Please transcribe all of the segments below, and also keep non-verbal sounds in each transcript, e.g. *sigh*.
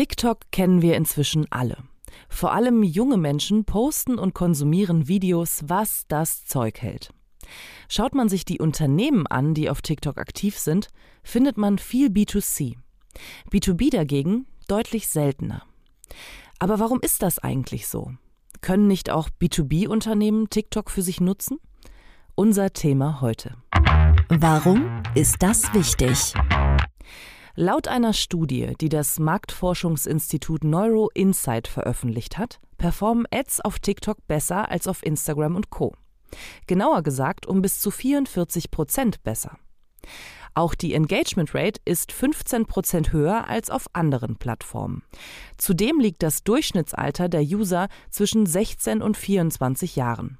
TikTok kennen wir inzwischen alle. Vor allem junge Menschen posten und konsumieren Videos, was das Zeug hält. Schaut man sich die Unternehmen an, die auf TikTok aktiv sind, findet man viel B2C. B2B dagegen deutlich seltener. Aber warum ist das eigentlich so? Können nicht auch B2B-Unternehmen TikTok für sich nutzen? Unser Thema heute. Warum ist das wichtig? Laut einer Studie, die das Marktforschungsinstitut Neuro Insight veröffentlicht hat, performen Ads auf TikTok besser als auf Instagram und Co. Genauer gesagt um bis zu 44 Prozent besser. Auch die Engagement Rate ist 15 Prozent höher als auf anderen Plattformen. Zudem liegt das Durchschnittsalter der User zwischen 16 und 24 Jahren.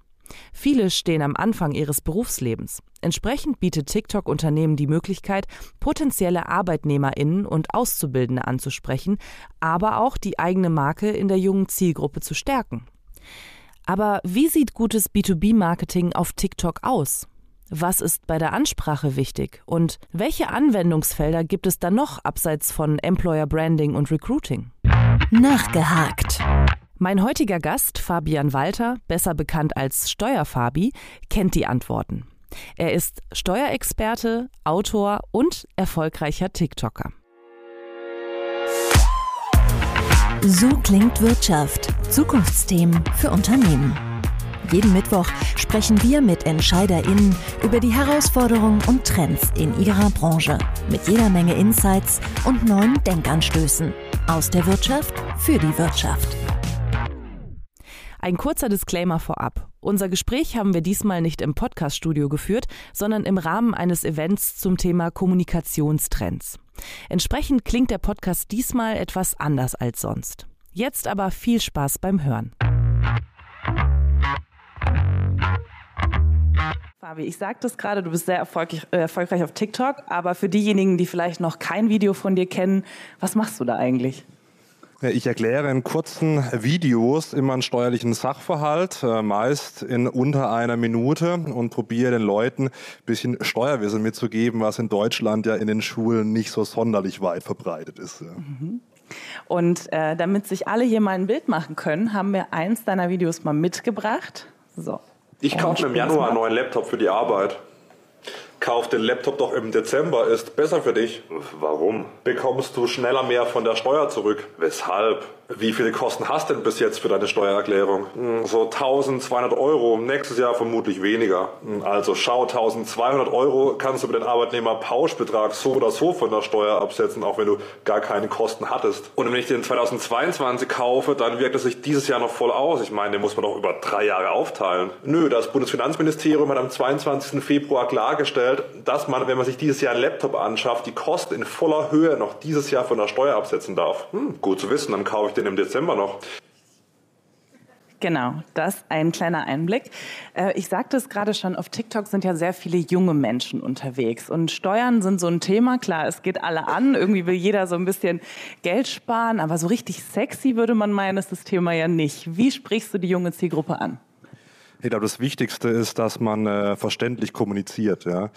Viele stehen am Anfang ihres Berufslebens. Entsprechend bietet TikTok Unternehmen die Möglichkeit, potenzielle Arbeitnehmerinnen und Auszubildende anzusprechen, aber auch die eigene Marke in der jungen Zielgruppe zu stärken. Aber wie sieht gutes B2B-Marketing auf TikTok aus? Was ist bei der Ansprache wichtig? Und welche Anwendungsfelder gibt es da noch abseits von Employer Branding und Recruiting? Nachgehakt. Mein heutiger Gast, Fabian Walter, besser bekannt als Steuerfabi, kennt die Antworten. Er ist Steuerexperte, Autor und erfolgreicher TikToker. So klingt Wirtschaft. Zukunftsthemen für Unternehmen. Jeden Mittwoch sprechen wir mit EntscheiderInnen über die Herausforderungen und Trends in ihrer Branche. Mit jeder Menge Insights und neuen Denkanstößen. Aus der Wirtschaft für die Wirtschaft. Ein kurzer Disclaimer vorab. Unser Gespräch haben wir diesmal nicht im Podcaststudio geführt, sondern im Rahmen eines Events zum Thema Kommunikationstrends. Entsprechend klingt der Podcast diesmal etwas anders als sonst. Jetzt aber viel Spaß beim Hören. Fabi, ich sagte es gerade, du bist sehr erfolgreich, äh, erfolgreich auf TikTok, aber für diejenigen, die vielleicht noch kein Video von dir kennen, was machst du da eigentlich? Ich erkläre in kurzen Videos immer einen steuerlichen Sachverhalt, äh, meist in unter einer Minute und probiere den Leuten ein bisschen Steuerwissen mitzugeben, was in Deutschland ja in den Schulen nicht so sonderlich weit verbreitet ist. Mhm. Und äh, damit sich alle hier mal ein Bild machen können, haben wir eins deiner Videos mal mitgebracht. So. Ich kaufe im Januar einen neuen Laptop für die Arbeit. Kauf den Laptop doch im Dezember, ist besser für dich. Warum? Bekommst du schneller mehr von der Steuer zurück. Weshalb? Wie viele Kosten hast du denn bis jetzt für deine Steuererklärung? Hm, so 1200 Euro, nächstes Jahr vermutlich weniger. Hm, also schau, 1200 Euro kannst du mit dem Arbeitnehmer Pauschbetrag so oder so von der Steuer absetzen, auch wenn du gar keine Kosten hattest. Und wenn ich den 2022 kaufe, dann wirkt es sich dieses Jahr noch voll aus. Ich meine, den muss man doch über drei Jahre aufteilen. Nö, das Bundesfinanzministerium hat am 22. Februar klargestellt, dass man, wenn man sich dieses Jahr einen Laptop anschafft, die Kosten in voller Höhe noch dieses Jahr von der Steuer absetzen darf. Hm, gut zu wissen, dann kaufe ich den im Dezember noch. Genau, das ein kleiner Einblick. Äh, ich sagte es gerade schon, auf TikTok sind ja sehr viele junge Menschen unterwegs und Steuern sind so ein Thema. Klar, es geht alle an, irgendwie will jeder so ein bisschen Geld sparen, aber so richtig sexy würde man meinen, ist das Thema ja nicht. Wie sprichst du die junge Zielgruppe an? Ich glaube, das Wichtigste ist, dass man äh, verständlich kommuniziert. Ja.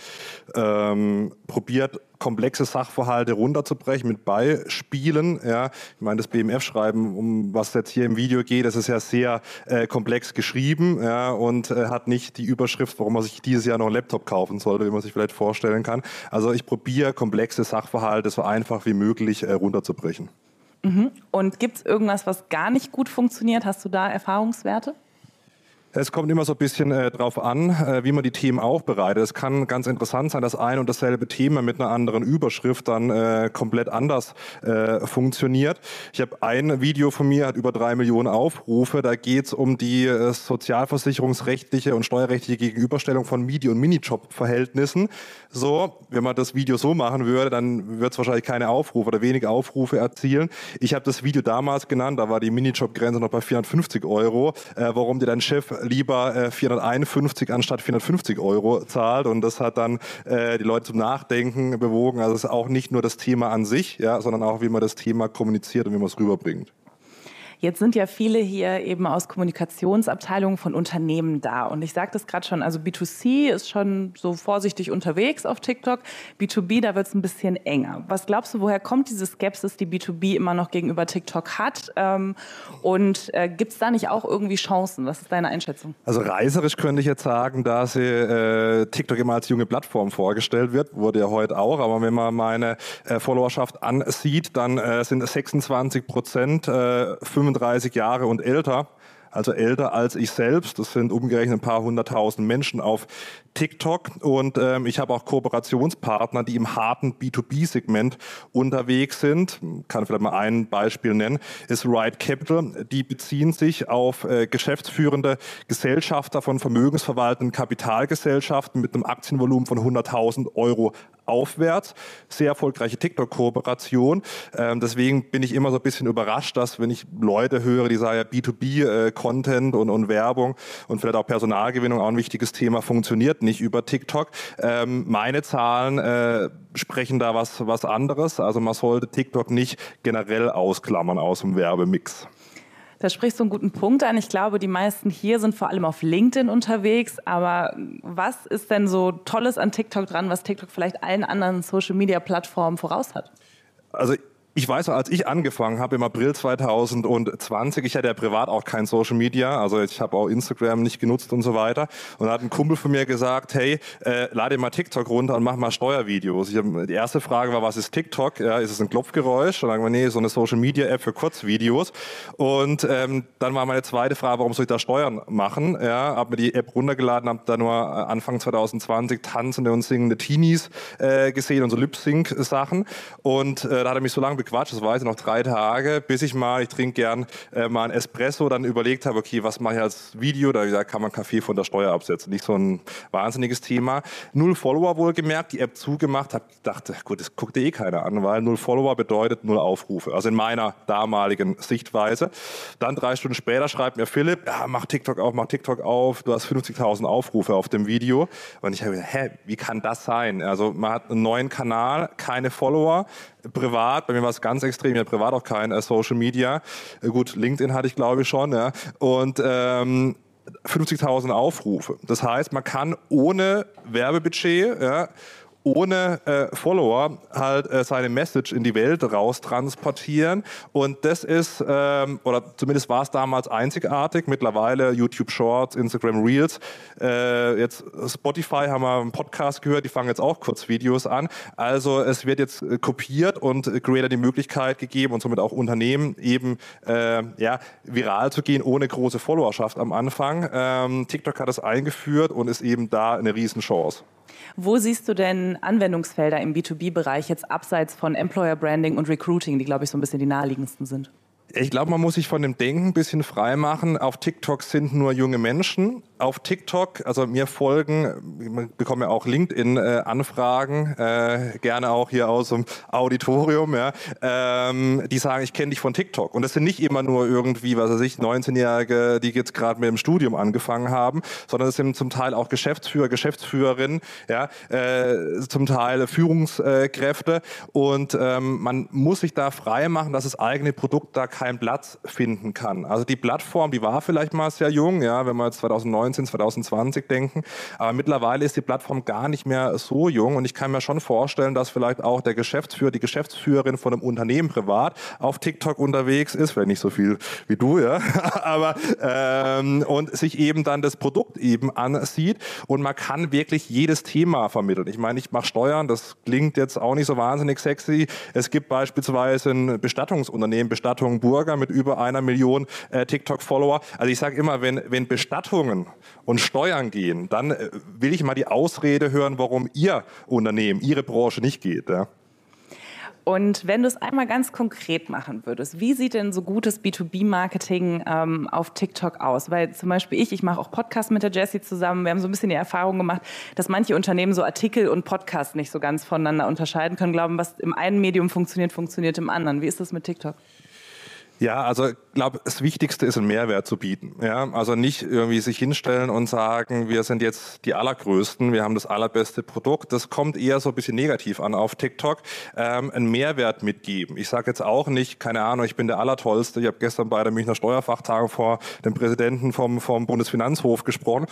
Ähm, probiert komplexe Sachverhalte runterzubrechen mit Beispielen. Ja. Ich meine, das BMF-Schreiben, um was jetzt hier im Video geht, das ist ja sehr äh, komplex geschrieben ja, und äh, hat nicht die Überschrift, warum man sich dieses Jahr noch einen Laptop kaufen sollte, wie man sich vielleicht vorstellen kann. Also ich probiere komplexe Sachverhalte so einfach wie möglich äh, runterzubrechen. Mhm. Und gibt es irgendwas, was gar nicht gut funktioniert? Hast du da Erfahrungswerte? Es kommt immer so ein bisschen äh, drauf an, äh, wie man die Themen aufbereitet. Es kann ganz interessant sein, dass ein und dasselbe Thema mit einer anderen Überschrift dann äh, komplett anders äh, funktioniert. Ich habe ein Video von mir, hat über drei Millionen Aufrufe. Da geht es um die äh, sozialversicherungsrechtliche und steuerrechtliche Gegenüberstellung von Midi- und Minijob-Verhältnissen. So, wenn man das Video so machen würde, dann wird es wahrscheinlich keine Aufrufe oder wenig Aufrufe erzielen. Ich habe das Video damals genannt, da war die Minijob-Grenze noch bei 450 Euro. Äh, warum dir dein Chef lieber äh, 451 anstatt 450 Euro zahlt. Und das hat dann äh, die Leute zum Nachdenken bewogen. Also es ist auch nicht nur das Thema an sich, ja, sondern auch, wie man das Thema kommuniziert und wie man es rüberbringt. Jetzt sind ja viele hier eben aus Kommunikationsabteilungen von Unternehmen da. Und ich sagte es gerade schon, also B2C ist schon so vorsichtig unterwegs auf TikTok. B2B, da wird es ein bisschen enger. Was glaubst du, woher kommt diese Skepsis, die B2B immer noch gegenüber TikTok hat? Ähm, und äh, gibt es da nicht auch irgendwie Chancen? Was ist deine Einschätzung? Also reiserisch könnte ich jetzt sagen, dass äh, TikTok immer als junge Plattform vorgestellt wird, wurde ja heute auch. Aber wenn man meine äh, Followerschaft ansieht, dann äh, sind es 26 Prozent, äh, 35 Jahre und älter also älter als ich selbst. Das sind umgerechnet ein paar hunderttausend Menschen auf TikTok. Und ähm, ich habe auch Kooperationspartner, die im harten B2B-Segment unterwegs sind. Kann vielleicht mal ein Beispiel nennen, ist Ride Capital. Die beziehen sich auf äh, geschäftsführende Gesellschafter von vermögensverwaltenden Kapitalgesellschaften mit einem Aktienvolumen von 100.000 Euro aufwärts. Sehr erfolgreiche TikTok-Kooperation. Ähm, deswegen bin ich immer so ein bisschen überrascht, dass wenn ich Leute höre, die sagen, ja, B2B-Content äh, und, und Werbung und vielleicht auch Personalgewinnung, auch ein wichtiges Thema, funktioniert nicht über TikTok. Ähm, meine Zahlen äh, sprechen da was, was anderes. Also man sollte TikTok nicht generell ausklammern aus dem Werbemix. Da sprichst du einen guten Punkt an. Ich glaube, die meisten hier sind vor allem auf LinkedIn unterwegs. Aber was ist denn so Tolles an TikTok dran, was TikTok vielleicht allen anderen Social-Media-Plattformen voraus hat? Also ich weiß als ich angefangen habe im April 2020, ich hatte ja privat auch kein Social Media, also ich habe auch Instagram nicht genutzt und so weiter. Und da hat ein Kumpel von mir gesagt, hey, äh, lade mal TikTok runter und mach mal Steuervideos. Ich hab, die erste Frage war, was ist TikTok? Ja, ist es ein Klopfgeräusch? Und dann haben wir, nee, so eine Social Media App für Kurzvideos. Und ähm, dann war meine zweite Frage, warum soll ich da Steuern machen? Ja, habe mir die App runtergeladen, habe da nur äh, Anfang 2020 tanzende und singende Teenies äh, gesehen und so Lip-Sync-Sachen. Und äh, da hat er mich so lange bequatscht, das war jetzt noch drei Tage, bis ich mal, ich trinke gern äh, mal ein Espresso, dann überlegt habe, okay, was mache ich als Video? Da kann man Kaffee von der Steuer absetzen. Nicht so ein wahnsinniges Thema. Null Follower wohlgemerkt, die App zugemacht, habe gedacht, gut, das guckt eh keiner an, weil null Follower bedeutet null Aufrufe. Also in meiner damaligen Sichtweise. Dann drei Stunden später schreibt mir Philipp, ja, mach TikTok auf, mach TikTok auf, du hast 50.000 Aufrufe auf dem Video. Und ich habe gedacht, hä, wie kann das sein? Also man hat einen neuen Kanal, keine Follower, privat, bei mir war es ganz extrem, ich hatte privat auch kein äh, Social Media. Äh, gut, LinkedIn hatte ich glaube ich schon, ja. Und ähm, 50.000 Aufrufe. Das heißt, man kann ohne Werbebudget ja, ohne äh, Follower halt äh, seine Message in die Welt raus transportieren. Und das ist, ähm, oder zumindest war es damals einzigartig, mittlerweile YouTube Shorts, Instagram Reels, äh, jetzt Spotify haben wir einen Podcast gehört, die fangen jetzt auch Kurzvideos an. Also es wird jetzt äh, kopiert und Creator die Möglichkeit gegeben und somit auch Unternehmen eben äh, ja, viral zu gehen ohne große Followerschaft am Anfang. Ähm, TikTok hat das eingeführt und ist eben da eine Riesenchance. Wo siehst du denn Anwendungsfelder im B2B-Bereich jetzt abseits von Employer Branding und Recruiting, die, glaube ich, so ein bisschen die naheliegendsten sind? Ich glaube, man muss sich von dem Denken ein bisschen frei machen. Auf TikTok sind nur junge Menschen. Auf TikTok, also mir folgen, ich bekomme ja auch LinkedIn-Anfragen, äh, gerne auch hier aus dem Auditorium, ja, ähm, die sagen, ich kenne dich von TikTok. Und das sind nicht immer nur irgendwie, was weiß ich, 19-Jährige, die jetzt gerade mit dem Studium angefangen haben, sondern es sind zum Teil auch Geschäftsführer, Geschäftsführerinnen, ja, äh, zum Teil Führungskräfte. Und ähm, man muss sich da frei machen, dass das eigene Produkt da keinen Platz finden kann. Also die Plattform, die war vielleicht mal sehr jung, ja, wenn wir jetzt 2019, 2020 denken, aber mittlerweile ist die Plattform gar nicht mehr so jung und ich kann mir schon vorstellen, dass vielleicht auch der Geschäftsführer, die Geschäftsführerin von einem Unternehmen privat auf TikTok unterwegs ist, vielleicht nicht so viel wie du, ja, *laughs* aber ähm, und sich eben dann das Produkt eben ansieht und man kann wirklich jedes Thema vermitteln. Ich meine, ich mache Steuern, das klingt jetzt auch nicht so wahnsinnig sexy. Es gibt beispielsweise ein Bestattungsunternehmen, Bestattung Burger mit über einer Million äh, TikTok-Follower. Also ich sage immer, wenn, wenn Bestattungen und Steuern gehen, dann äh, will ich mal die Ausrede hören, warum Ihr Unternehmen, Ihre Branche nicht geht. Ja? Und wenn du es einmal ganz konkret machen würdest, wie sieht denn so gutes B2B-Marketing ähm, auf TikTok aus? Weil zum Beispiel ich, ich mache auch Podcasts mit der Jessie zusammen. Wir haben so ein bisschen die Erfahrung gemacht, dass manche Unternehmen so Artikel und Podcasts nicht so ganz voneinander unterscheiden können, glauben, was im einen Medium funktioniert, funktioniert im anderen. Wie ist das mit TikTok? Ja, also ich glaube, das Wichtigste ist, einen Mehrwert zu bieten. Ja, also nicht irgendwie sich hinstellen und sagen, wir sind jetzt die Allergrößten, wir haben das allerbeste Produkt. Das kommt eher so ein bisschen negativ an auf TikTok. Ähm, einen Mehrwert mitgeben. Ich sage jetzt auch nicht, keine Ahnung, ich bin der Allertollste. Ich habe gestern bei der Münchner Steuerfachtagung vor dem Präsidenten vom, vom Bundesfinanzhof gesprochen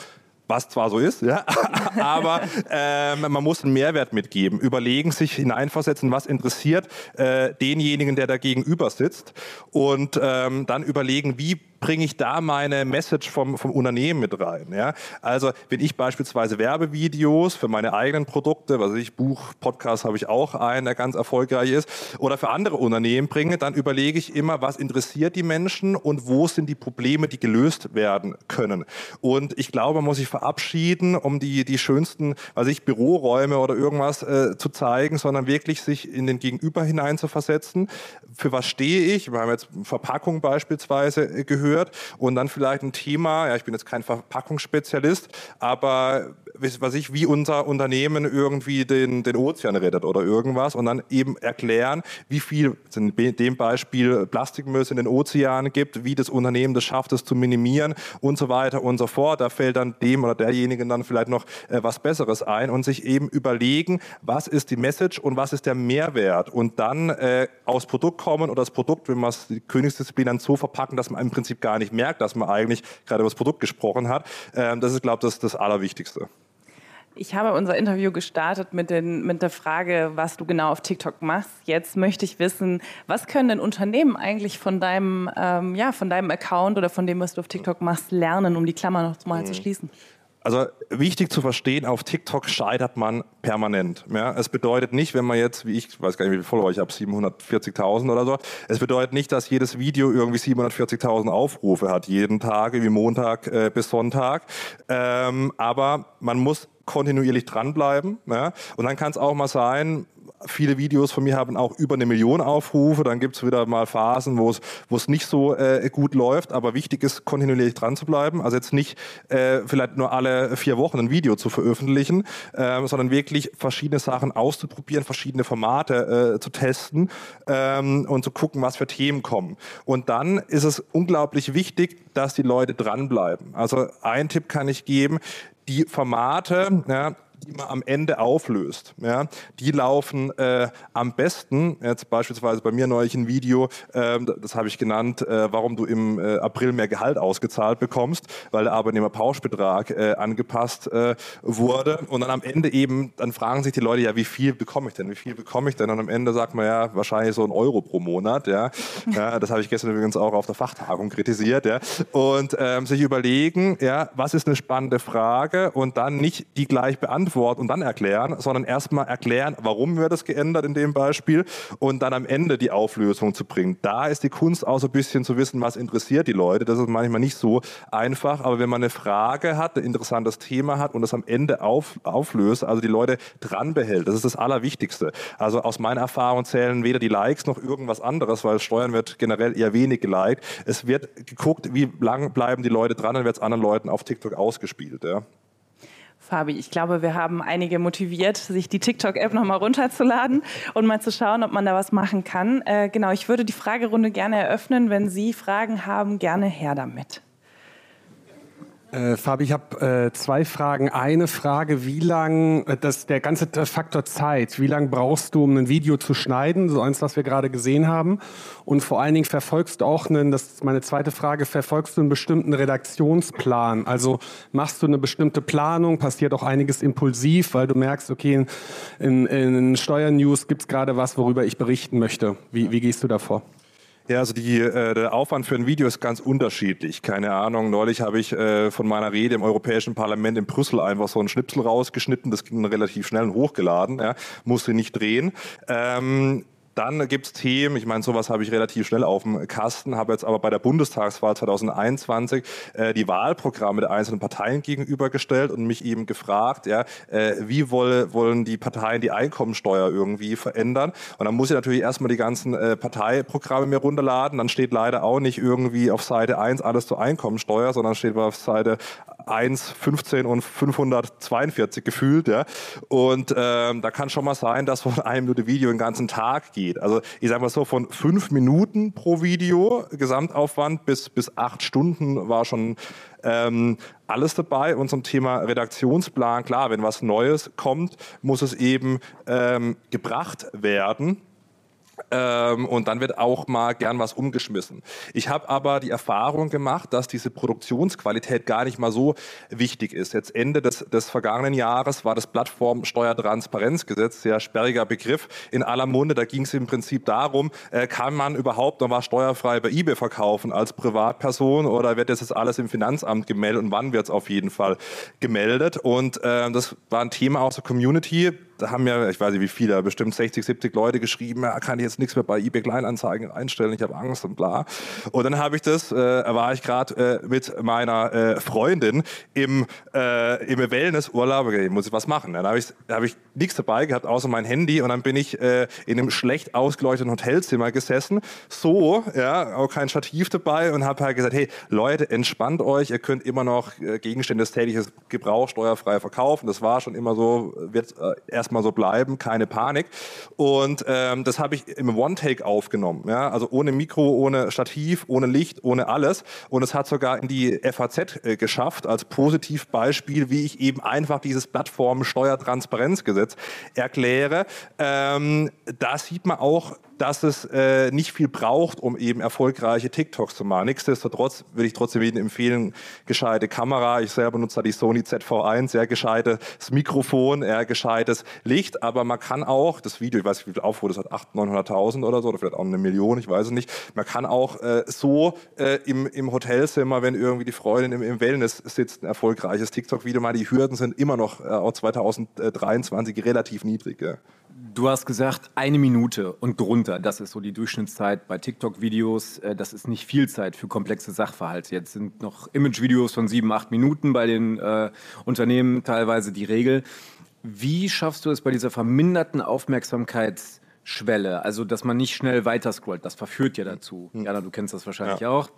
was zwar so ist, ja, *laughs* aber äh, man muss einen Mehrwert mitgeben, überlegen, sich hineinversetzen, was interessiert äh, denjenigen, der da gegenüber sitzt. Und ähm, dann überlegen, wie bringe ich da meine Message vom, vom Unternehmen mit rein. Ja? Also wenn ich beispielsweise Werbevideos für meine eigenen Produkte, was ich Buch, Podcast habe ich auch einen, der ganz erfolgreich ist, oder für andere Unternehmen bringe, dann überlege ich immer, was interessiert die Menschen und wo sind die Probleme, die gelöst werden können. Und ich glaube, man muss sich verabschieden, um die, die schönsten, was ich, Büroräume oder irgendwas äh, zu zeigen, sondern wirklich sich in den Gegenüber hinein zu versetzen. Für was stehe ich? Wir haben jetzt Verpackung beispielsweise äh, gehört gehört und dann vielleicht ein Thema, ja, ich bin jetzt kein Verpackungsspezialist, aber was ich, wie unser Unternehmen irgendwie den, den Ozean rettet oder irgendwas und dann eben erklären, wie viel, in dem Beispiel Plastikmüll in den Ozeanen gibt, wie das Unternehmen das schafft, es zu minimieren und so weiter und so fort. Da fällt dann dem oder derjenigen dann vielleicht noch äh, was Besseres ein und sich eben überlegen, was ist die Message und was ist der Mehrwert und dann äh, aus Produkt kommen oder das Produkt, wenn man es die Königsdisziplin dann so verpacken, dass man im Prinzip gar nicht merkt, dass man eigentlich gerade über das Produkt gesprochen hat. Ähm, das ist, glaube ich, das, das Allerwichtigste. Ich habe unser Interview gestartet mit, den, mit der Frage, was du genau auf TikTok machst. Jetzt möchte ich wissen, was können denn Unternehmen eigentlich von deinem, ähm, ja, von deinem Account oder von dem, was du auf TikTok machst, lernen, um die Klammer noch mal mhm. zu schließen? Also wichtig zu verstehen, auf TikTok scheitert man permanent. Ja, es bedeutet nicht, wenn man jetzt, wie ich, weiß gar nicht, wie viele Follower ich habe, 740.000 oder so, es bedeutet nicht, dass jedes Video irgendwie 740.000 Aufrufe hat, jeden Tag, wie Montag äh, bis Sonntag. Ähm, aber man muss kontinuierlich dranbleiben. Ja? Und dann kann es auch mal sein, viele Videos von mir haben auch über eine Million Aufrufe. Dann gibt es wieder mal Phasen, wo es nicht so äh, gut läuft. Aber wichtig ist, kontinuierlich dran zu bleiben. Also jetzt nicht äh, vielleicht nur alle vier Wochen ein Video zu veröffentlichen, äh, sondern wirklich verschiedene Sachen auszuprobieren, verschiedene Formate äh, zu testen ähm, und zu gucken, was für Themen kommen. Und dann ist es unglaublich wichtig, dass die Leute dranbleiben. Also ein Tipp kann ich geben, die Formate, ja, die man am Ende auflöst. Ja, die laufen äh, am besten, jetzt beispielsweise bei mir neulich ein Video, äh, das habe ich genannt, äh, warum du im äh, April mehr Gehalt ausgezahlt bekommst, weil der Arbeitnehmerpauschbetrag äh, angepasst äh, wurde. Und dann am Ende eben, dann fragen sich die Leute, ja, wie viel bekomme ich denn? Wie viel bekomme ich denn? Und am Ende sagt man ja, wahrscheinlich so ein Euro pro Monat. Ja, *laughs* ja das habe ich gestern übrigens auch auf der Fachtagung kritisiert. Ja, und ähm, sich überlegen, ja, was ist eine spannende Frage und dann nicht die gleich beantworten Antwort und dann erklären, sondern erstmal erklären, warum wird das geändert in dem Beispiel und dann am Ende die Auflösung zu bringen. Da ist die Kunst auch so ein bisschen zu wissen, was interessiert die Leute. Das ist manchmal nicht so einfach, aber wenn man eine Frage hat, ein interessantes Thema hat und das am Ende auf, auflöst, also die Leute dran behält, das ist das Allerwichtigste. Also aus meiner Erfahrung zählen weder die Likes noch irgendwas anderes, weil Steuern wird generell eher wenig geliked. Es wird geguckt, wie lang bleiben die Leute dran, dann wird es anderen Leuten auf TikTok ausgespielt. Ja. Fabi, ich glaube, wir haben einige motiviert, sich die TikTok-App nochmal runterzuladen und mal zu schauen, ob man da was machen kann. Äh, genau, ich würde die Fragerunde gerne eröffnen. Wenn Sie Fragen haben, gerne her damit. Äh, Fabi, ich habe äh, zwei Fragen. Eine Frage, wie lang, äh, das, der ganze Faktor Zeit, wie lange brauchst du, um ein Video zu schneiden, so eins, was wir gerade gesehen haben? Und vor allen Dingen verfolgst du auch einen, das ist meine zweite Frage, verfolgst du einen bestimmten Redaktionsplan? Also machst du eine bestimmte Planung, passiert auch einiges impulsiv, weil du merkst, okay, in, in Steuernews gibt es gerade was, worüber ich berichten möchte. Wie, wie gehst du davor? Ja, also die, äh, der Aufwand für ein Video ist ganz unterschiedlich. Keine Ahnung, neulich habe ich äh, von meiner Rede im Europäischen Parlament in Brüssel einfach so einen Schnipsel rausgeschnitten, das ging relativ schnell und hochgeladen, ja, musste nicht drehen. Ähm, dann gibt's Themen, ich meine, sowas habe ich relativ schnell auf dem Kasten, habe jetzt aber bei der Bundestagswahl 2021 äh, die Wahlprogramme der einzelnen Parteien gegenübergestellt und mich eben gefragt, ja, äh, wie woll, wollen die Parteien die Einkommensteuer irgendwie verändern? Und dann muss ich natürlich erstmal die ganzen äh, Parteiprogramme mir runterladen. Dann steht leider auch nicht irgendwie auf Seite 1 alles zur Einkommensteuer, sondern steht auf Seite 1,15 und 542 gefühlt. Ja. Und ähm, da kann schon mal sein, dass von einem Minute Video den ganzen Tag geht. Also ich sage mal so, von fünf Minuten pro Video Gesamtaufwand bis, bis acht Stunden war schon ähm, alles dabei. Und zum Thema Redaktionsplan, klar, wenn was Neues kommt, muss es eben ähm, gebracht werden. Ähm, und dann wird auch mal gern was umgeschmissen. Ich habe aber die Erfahrung gemacht, dass diese Produktionsqualität gar nicht mal so wichtig ist. Jetzt Ende des, des vergangenen Jahres war das Plattformsteuertransparenzgesetz, sehr sperriger Begriff, in aller Munde. Da ging es im Prinzip darum, äh, kann man überhaupt noch was steuerfrei bei eBay verkaufen als Privatperson oder wird das jetzt alles im Finanzamt gemeldet und wann wird es auf jeden Fall gemeldet? Und äh, das war ein Thema aus der Community da haben ja, ich weiß nicht wie viele, bestimmt 60, 70 Leute geschrieben, ja, kann ich jetzt nichts mehr bei eBay Kleinanzeigen einstellen, ich habe Angst und bla. Und dann habe ich das, äh, war ich gerade äh, mit meiner äh, Freundin im, äh, im Wellnessurlaub, okay, muss ich was machen. Dann habe ich, hab ich nichts dabei gehabt, außer mein Handy und dann bin ich äh, in einem schlecht ausgeleuchteten Hotelzimmer gesessen, so, ja, auch kein Stativ dabei und habe halt gesagt, hey Leute, entspannt euch, ihr könnt immer noch äh, Gegenstände des täglichen Gebrauchs steuerfrei verkaufen. Das war schon immer so, wird äh, erst erstmal so bleiben, keine Panik. Und ähm, das habe ich im One-Take aufgenommen. Ja? Also ohne Mikro, ohne Stativ, ohne Licht, ohne alles. Und es hat sogar in die FAZ äh, geschafft, als Positivbeispiel, wie ich eben einfach dieses Plattformen-Steuertransparenzgesetz erkläre. Ähm, da sieht man auch, dass es äh, nicht viel braucht, um eben erfolgreiche TikToks zu machen. Nichtsdestotrotz würde ich trotzdem jedem empfehlen, gescheite Kamera. Ich selber nutze die Sony ZV1, sehr gescheites Mikrofon, eher gescheites Licht. Aber man kann auch, das Video, ich weiß nicht, wie viel Aufrufe das hat, 800.000, 900.000 oder so, oder vielleicht auch eine Million, ich weiß es nicht. Man kann auch äh, so äh, im, im Hotelzimmer, wenn irgendwie die Freundin im, im Wellness sitzt, ein erfolgreiches TikTok-Video machen. Die Hürden sind immer noch äh, auch 2023 relativ niedrig. Ja. Du hast gesagt, eine Minute und drunter, das ist so die Durchschnittszeit bei TikTok-Videos. Äh, das ist nicht viel Zeit für komplexe Sachverhalte. Jetzt sind noch Image-Videos von sieben, acht Minuten bei den äh, Unternehmen teilweise die Regel. Wie schaffst du es bei dieser verminderten Aufmerksamkeits- Schwelle, also dass man nicht schnell weiter scrollt. Das verführt ja dazu. Hm. Jana, du kennst das wahrscheinlich ja. auch.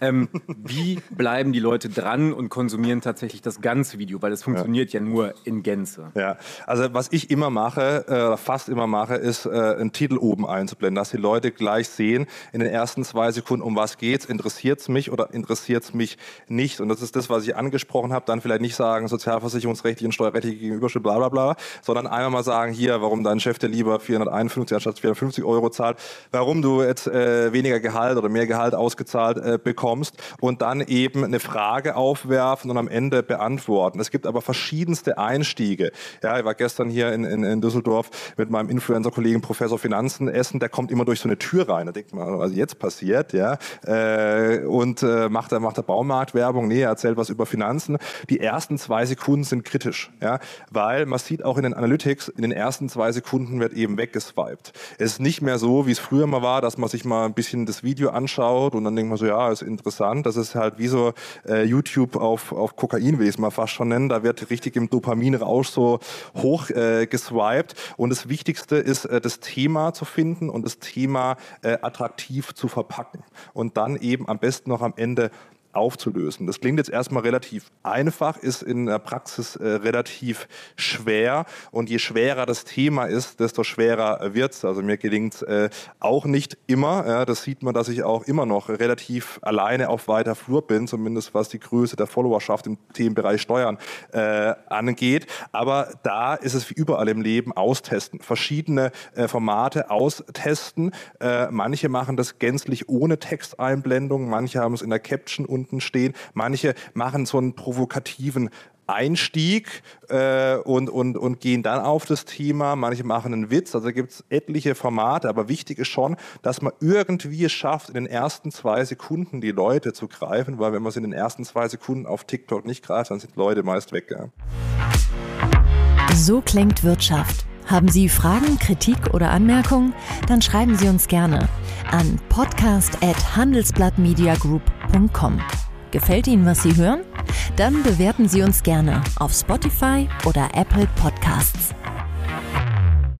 Ähm, wie bleiben die Leute dran und konsumieren tatsächlich das ganze Video? Weil es funktioniert ja. ja. nur in Gänze. Ja, also was ich immer mache, äh, fast immer mache, ist äh, einen Titel oben einzublenden, dass die Leute gleich sehen in den ersten zwei Sekunden, um was geht's, interessiert es mich oder interessiert es mich nicht. Und das ist das, was ich angesprochen habe. Dann vielleicht nicht sagen, sozialversicherungsrechtlich und steuerrechtlich gegenübersteht, bla bla bla, sondern einmal mal sagen, hier, warum dein Chef dir lieber 451 50 anstatt 450 Euro zahlt, warum du jetzt äh, weniger Gehalt oder mehr Gehalt ausgezahlt äh, bekommst und dann eben eine Frage aufwerfen und am Ende beantworten. Es gibt aber verschiedenste Einstiege. Ja, ich war gestern hier in, in, in Düsseldorf mit meinem Influencer-Kollegen Professor Finanzen essen, der kommt immer durch so eine Tür rein. Da denkt man, was jetzt passiert, ja, äh, und äh, macht er macht er Baumarktwerbung, nee, er erzählt was über Finanzen. Die ersten zwei Sekunden sind kritisch, ja, weil man sieht auch in den Analytics, in den ersten zwei Sekunden wird eben weggeswiped bleibt. Es ist nicht mehr so, wie es früher mal war, dass man sich mal ein bisschen das Video anschaut und dann denkt man so, ja, ist interessant. Das ist halt wie so äh, YouTube auf, auf Kokain, will ich es mal fast schon nennen. Da wird richtig im Dopaminrausch so hoch äh, geswiped. Und das Wichtigste ist, äh, das Thema zu finden und das Thema äh, attraktiv zu verpacken. Und dann eben am besten noch am Ende aufzulösen. Das klingt jetzt erstmal relativ einfach, ist in der Praxis äh, relativ schwer. Und je schwerer das Thema ist, desto schwerer wird es. Also mir gelingt es äh, auch nicht immer. Ja, das sieht man, dass ich auch immer noch relativ alleine auf weiter Flur bin, zumindest was die Größe der Followerschaft im Themenbereich Steuern äh, angeht. Aber da ist es wie überall im Leben austesten, verschiedene äh, Formate austesten. Äh, manche machen das gänzlich ohne Texteinblendung, manche haben es in der Caption und unten stehen. Manche machen so einen provokativen Einstieg äh, und, und, und gehen dann auf das Thema. Manche machen einen Witz. Also gibt es etliche Formate. Aber wichtig ist schon, dass man irgendwie es schafft, in den ersten zwei Sekunden die Leute zu greifen. Weil wenn man es in den ersten zwei Sekunden auf TikTok nicht greift, dann sind Leute meist weg. Ja. So klingt Wirtschaft. Haben Sie Fragen, Kritik oder Anmerkungen? Dann schreiben Sie uns gerne an podcast@handelsblattmediagroup.com. Gefällt Ihnen, was Sie hören? Dann bewerten Sie uns gerne auf Spotify oder Apple Podcasts.